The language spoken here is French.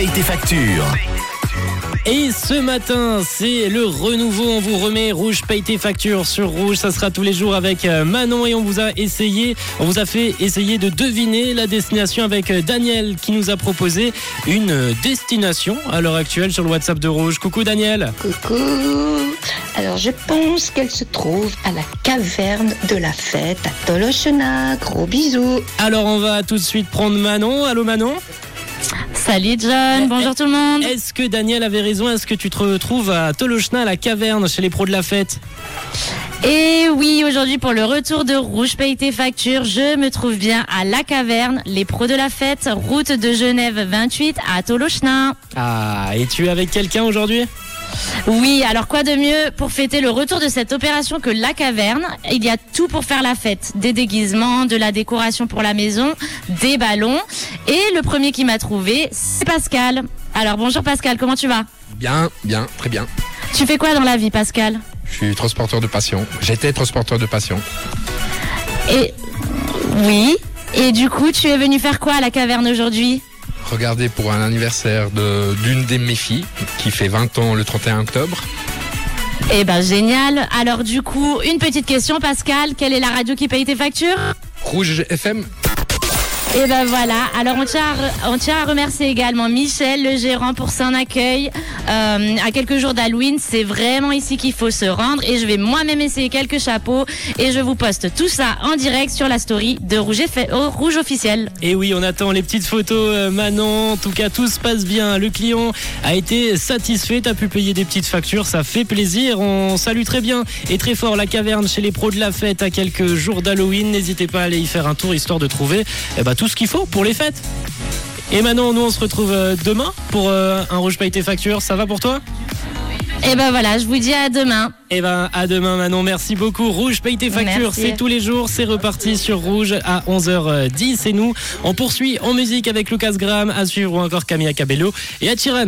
paye tes factures. Et ce matin, c'est le renouveau. On vous remet Rouge paye tes factures sur Rouge. Ça sera tous les jours avec euh, Manon et on vous a essayé, on vous a fait essayer de deviner la destination avec euh, Daniel qui nous a proposé une euh, destination à l'heure actuelle sur le WhatsApp de Rouge. Coucou Daniel. Coucou. Alors je pense qu'elle se trouve à la caverne de la fête à Tolochena. Gros bisous. Alors on va tout de suite prendre Manon. Allô Manon? Salut John, bonjour tout le monde. Est-ce que Daniel avait raison? Est-ce que tu te retrouves à Tolochna, à la caverne, chez les pros de la fête? Et oui, aujourd'hui pour le retour de Rouge Paye tes factures, je me trouve bien à La Caverne, les pros de la fête, route de Genève 28 à Tolochna. Ah, et tu es avec quelqu'un aujourd'hui? Oui, alors quoi de mieux pour fêter le retour de cette opération que La Caverne? Il y a tout pour faire la fête. Des déguisements, de la décoration pour la maison, des ballons. Et le premier qui m'a trouvé, c'est Pascal. Alors bonjour Pascal, comment tu vas? Bien, bien, très bien. Tu fais quoi dans la vie Pascal? Je suis transporteur de passion. J'étais transporteur de passion. Et oui. Et du coup, tu es venu faire quoi à la caverne aujourd'hui? Regardez pour un anniversaire de- d'une de mes filles qui fait 20 ans le 31 octobre. Eh ben génial. Alors du coup, une petite question Pascal, quelle est la radio qui paye tes factures? Rouge FM, Et ben voilà, alors on tient, à, remercier également Michel, le gérant, pour son accueil. Euh, à quelques jours d'Halloween, c'est vraiment ici qu'il faut se rendre et je vais moi-même essayer quelques chapeaux et je vous poste tout ça en direct sur la story de Rouge, F- oh, Rouge officiel. Et oui, on attend les petites photos, euh, Manon. En tout cas, tout se passe bien. Le client a été satisfait. T'as pu payer des petites factures. Ça fait plaisir. On salue très bien et très fort la caverne chez les pros de la fête à quelques jours d'Halloween. N'hésitez pas à aller y faire un tour histoire de trouver eh ben, tout ce qu'il faut pour les fêtes. Et Manon, nous on se retrouve euh, demain pour euh, un rouge paye tes factures. Ça va pour toi? Et ben voilà, je vous dis à demain. Eh ben à demain Manon, merci beaucoup. Rouge paye tes factures, c'est tous les jours, c'est reparti sur Rouge à 11h10 et nous on poursuit en musique avec Lucas Graham à suivre ou encore Camilla Cabello et à Chiran.